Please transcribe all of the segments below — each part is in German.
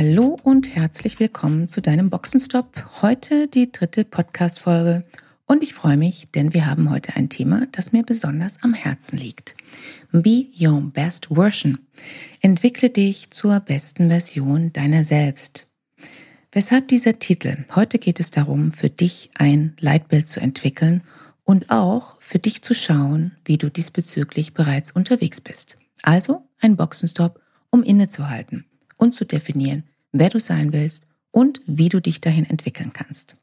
Hallo und herzlich willkommen zu deinem Boxenstopp. Heute die dritte Podcast-Folge und ich freue mich, denn wir haben heute ein Thema, das mir besonders am Herzen liegt. Be your best version. Entwickle dich zur besten Version deiner selbst. Weshalb dieser Titel? Heute geht es darum, für dich ein Leitbild zu entwickeln und auch für dich zu schauen, wie du diesbezüglich bereits unterwegs bist. Also ein Boxenstopp, um innezuhalten und zu definieren, wer du sein willst und wie du dich dahin entwickeln kannst.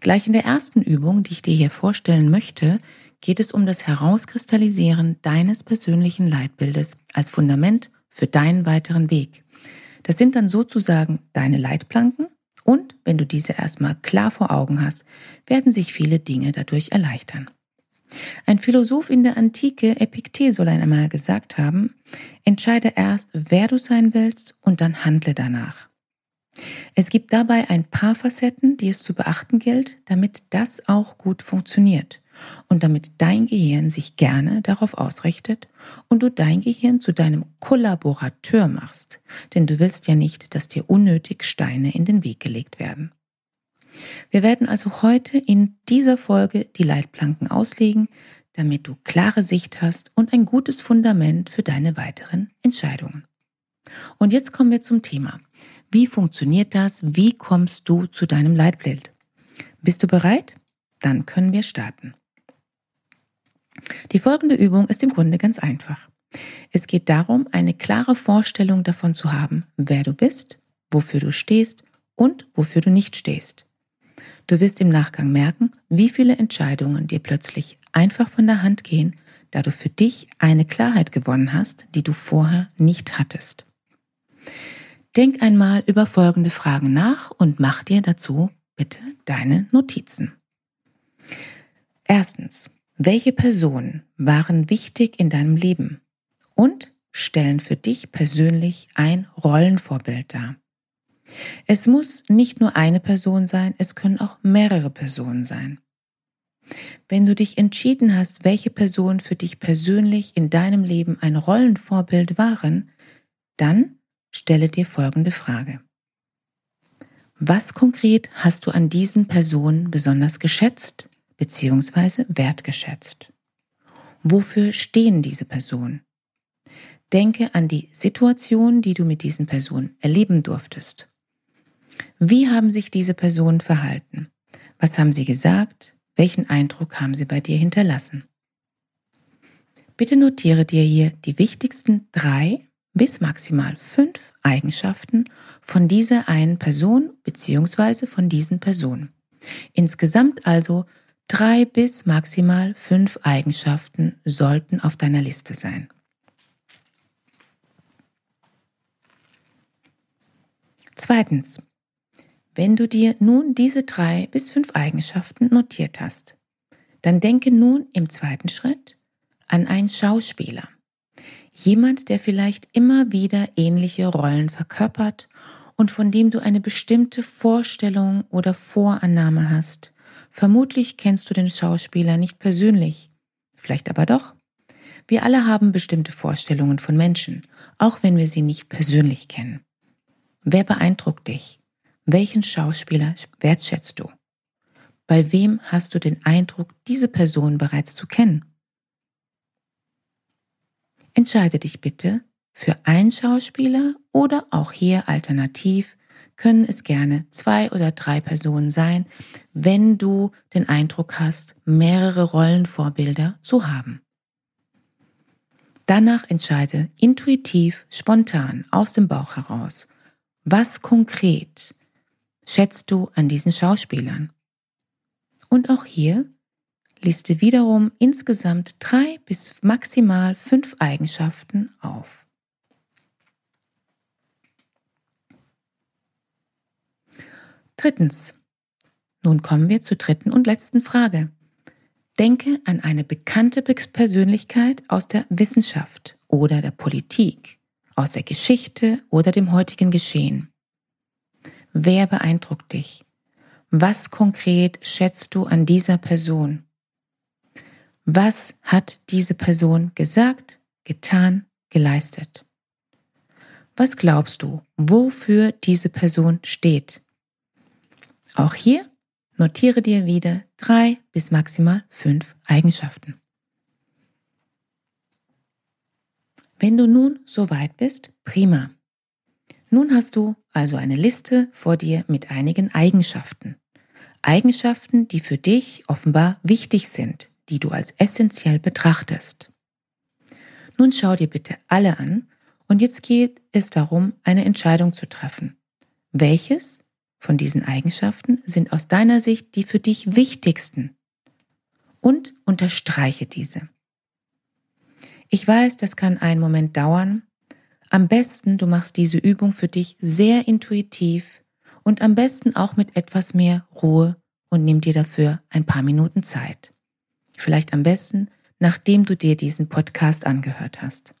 Gleich in der ersten Übung, die ich dir hier vorstellen möchte, geht es um das Herauskristallisieren deines persönlichen Leitbildes als Fundament für deinen weiteren Weg. Das sind dann sozusagen deine Leitplanken und wenn du diese erstmal klar vor Augen hast, werden sich viele Dinge dadurch erleichtern. Ein Philosoph in der Antike, Epiktet, soll einmal gesagt haben, entscheide erst, wer du sein willst und dann handle danach. Es gibt dabei ein paar Facetten, die es zu beachten gilt, damit das auch gut funktioniert und damit dein Gehirn sich gerne darauf ausrichtet und du dein Gehirn zu deinem Kollaborateur machst, denn du willst ja nicht, dass dir unnötig Steine in den Weg gelegt werden. Wir werden also heute in dieser Folge die Leitplanken auslegen, damit du klare Sicht hast und ein gutes Fundament für deine weiteren Entscheidungen. Und jetzt kommen wir zum Thema. Wie funktioniert das? Wie kommst du zu deinem Leitbild? Bist du bereit? Dann können wir starten. Die folgende Übung ist im Grunde ganz einfach. Es geht darum, eine klare Vorstellung davon zu haben, wer du bist, wofür du stehst und wofür du nicht stehst. Du wirst im Nachgang merken, wie viele Entscheidungen dir plötzlich einfach von der Hand gehen, da du für dich eine Klarheit gewonnen hast, die du vorher nicht hattest. Denk einmal über folgende Fragen nach und mach dir dazu bitte deine Notizen. Erstens, welche Personen waren wichtig in deinem Leben und stellen für dich persönlich ein Rollenvorbild dar? Es muss nicht nur eine Person sein, es können auch mehrere Personen sein. Wenn du dich entschieden hast, welche Personen für dich persönlich in deinem Leben ein Rollenvorbild waren, dann stelle dir folgende Frage. Was konkret hast du an diesen Personen besonders geschätzt bzw. wertgeschätzt? Wofür stehen diese Personen? Denke an die Situation, die du mit diesen Personen erleben durftest. Wie haben sich diese Personen verhalten? Was haben sie gesagt? Welchen Eindruck haben sie bei dir hinterlassen? Bitte notiere dir hier die wichtigsten drei bis maximal fünf Eigenschaften von dieser einen Person bzw. von diesen Personen. Insgesamt also drei bis maximal fünf Eigenschaften sollten auf deiner Liste sein. Zweitens, wenn du dir nun diese drei bis fünf Eigenschaften notiert hast, dann denke nun im zweiten Schritt an einen Schauspieler. Jemand, der vielleicht immer wieder ähnliche Rollen verkörpert und von dem du eine bestimmte Vorstellung oder Vorannahme hast. Vermutlich kennst du den Schauspieler nicht persönlich, vielleicht aber doch. Wir alle haben bestimmte Vorstellungen von Menschen, auch wenn wir sie nicht persönlich kennen. Wer beeindruckt dich? Welchen Schauspieler wertschätzt du? Bei wem hast du den Eindruck, diese Person bereits zu kennen? Entscheide dich bitte für einen Schauspieler oder auch hier alternativ können es gerne zwei oder drei Personen sein, wenn du den Eindruck hast, mehrere Rollenvorbilder zu haben. Danach entscheide intuitiv, spontan, aus dem Bauch heraus, was konkret schätzt du an diesen Schauspielern? Und auch hier liste wiederum insgesamt drei bis maximal fünf Eigenschaften auf. Drittens. Nun kommen wir zur dritten und letzten Frage. Denke an eine bekannte Persönlichkeit aus der Wissenschaft oder der Politik, aus der Geschichte oder dem heutigen Geschehen. Wer beeindruckt dich? Was konkret schätzt du an dieser Person? Was hat diese Person gesagt, getan, geleistet? Was glaubst du, wofür diese Person steht? Auch hier notiere dir wieder drei bis maximal fünf Eigenschaften. Wenn du nun soweit bist, prima. Nun hast du also eine Liste vor dir mit einigen Eigenschaften. Eigenschaften, die für dich offenbar wichtig sind, die du als essentiell betrachtest. Nun schau dir bitte alle an und jetzt geht es darum, eine Entscheidung zu treffen. Welches von diesen Eigenschaften sind aus deiner Sicht die für dich wichtigsten? Und unterstreiche diese. Ich weiß, das kann einen Moment dauern. Am besten, du machst diese Übung für dich sehr intuitiv und am besten auch mit etwas mehr Ruhe und nimm dir dafür ein paar Minuten Zeit. Vielleicht am besten, nachdem du dir diesen Podcast angehört hast.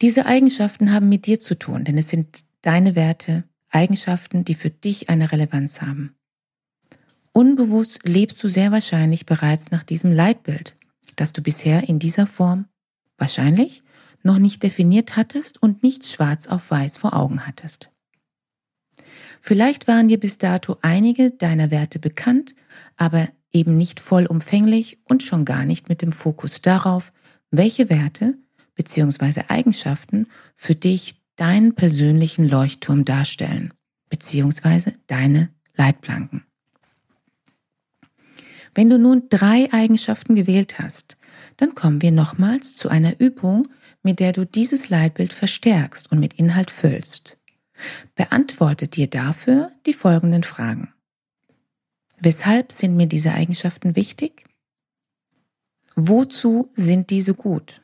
Diese Eigenschaften haben mit dir zu tun, denn es sind deine Werte, Eigenschaften, die für dich eine Relevanz haben. Unbewusst lebst du sehr wahrscheinlich bereits nach diesem Leitbild, das du bisher in dieser Form wahrscheinlich noch nicht definiert hattest und nicht schwarz auf weiß vor Augen hattest. Vielleicht waren dir bis dato einige deiner Werte bekannt, aber eben nicht vollumfänglich und schon gar nicht mit dem Fokus darauf, welche Werte bzw. Eigenschaften für dich deinen persönlichen Leuchtturm darstellen, bzw. deine Leitplanken. Wenn du nun drei Eigenschaften gewählt hast, dann kommen wir nochmals zu einer Übung, mit der du dieses Leitbild verstärkst und mit Inhalt füllst. Beantworte dir dafür die folgenden Fragen. Weshalb sind mir diese Eigenschaften wichtig? Wozu sind diese gut?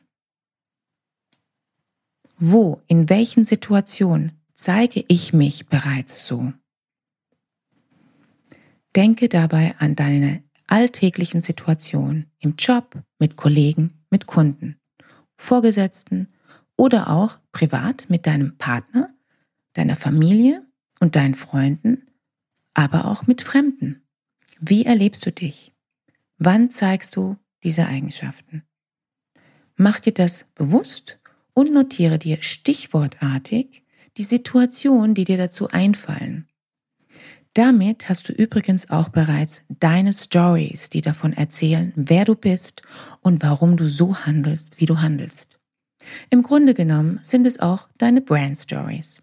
Wo, in welchen Situationen zeige ich mich bereits so? Denke dabei an deine alltäglichen Situationen im Job, mit Kollegen, mit Kunden, Vorgesetzten oder auch privat mit deinem Partner, deiner Familie und deinen Freunden, aber auch mit Fremden. Wie erlebst du dich? Wann zeigst du diese Eigenschaften? Mach dir das bewusst und notiere dir stichwortartig die Situation, die dir dazu einfallen. Damit hast du übrigens auch bereits deine Stories, die davon erzählen, wer du bist und warum du so handelst, wie du handelst. Im Grunde genommen sind es auch deine Brand Stories.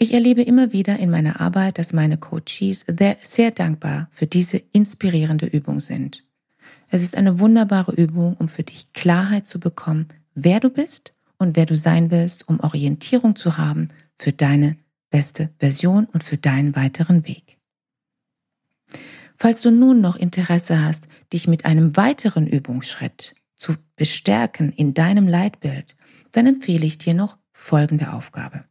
Ich erlebe immer wieder in meiner Arbeit, dass meine Coaches sehr, dankbar für diese inspirierende Übung sind. Es ist eine wunderbare Übung, um für dich Klarheit zu bekommen, wer du bist und wer du sein willst, um Orientierung zu haben für deine beste Version und für deinen weiteren Weg. Falls du nun noch Interesse hast, dich mit einem weiteren Übungsschritt zu bestärken in deinem Leitbild, dann empfehle ich dir noch folgende Aufgabe.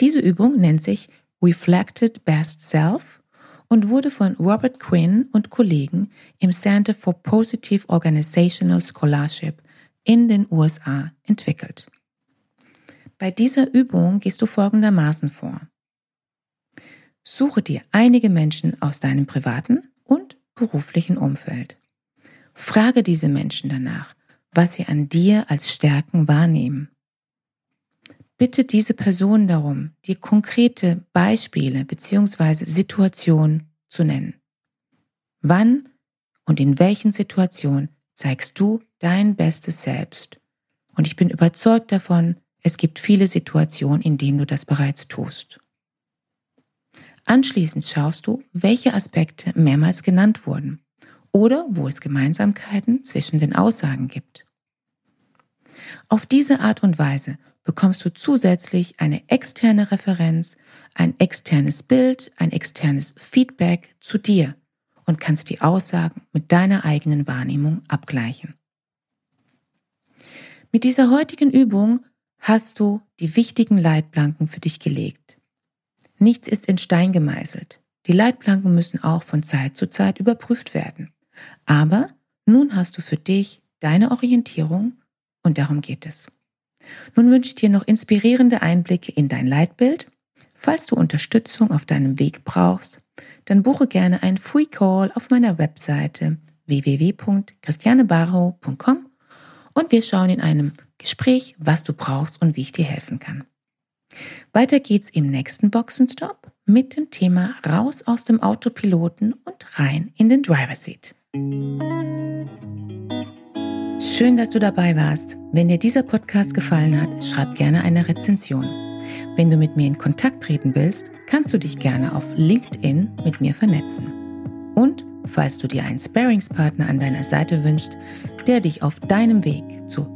Diese Übung nennt sich Reflected Best Self und wurde von Robert Quinn und Kollegen im Center for Positive Organizational Scholarship in den USA entwickelt. Bei dieser Übung gehst du folgendermaßen vor. Suche dir einige Menschen aus deinem privaten und beruflichen Umfeld. Frage diese Menschen danach, was sie an dir als Stärken wahrnehmen. Bitte diese Person darum, dir konkrete Beispiele bzw. Situationen zu nennen. Wann und in welchen Situationen zeigst du dein bestes Selbst? Und ich bin überzeugt davon, es gibt viele Situationen, in denen du das bereits tust. Anschließend schaust du, welche Aspekte mehrmals genannt wurden oder wo es Gemeinsamkeiten zwischen den Aussagen gibt. Auf diese Art und Weise bekommst du zusätzlich eine externe Referenz, ein externes Bild, ein externes Feedback zu dir und kannst die Aussagen mit deiner eigenen Wahrnehmung abgleichen. Mit dieser heutigen Übung hast du die wichtigen Leitplanken für dich gelegt. Nichts ist in Stein gemeißelt. Die Leitplanken müssen auch von Zeit zu Zeit überprüft werden. Aber nun hast du für dich deine Orientierung und darum geht es. Nun wünsche ich dir noch inspirierende Einblicke in dein Leitbild. Falls du Unterstützung auf deinem Weg brauchst, dann buche gerne einen Free Call auf meiner Webseite www.christianebarrow.com und wir schauen in einem Gespräch, was du brauchst und wie ich dir helfen kann. Weiter geht's im nächsten Boxenstopp mit dem Thema raus aus dem Autopiloten und rein in den Driver Seat. Schön, dass du dabei warst. Wenn dir dieser Podcast gefallen hat, schreib gerne eine Rezension. Wenn du mit mir in Kontakt treten willst, kannst du dich gerne auf LinkedIn mit mir vernetzen. Und falls du dir einen Sparingspartner an deiner Seite wünschst, der dich auf deinem Weg zu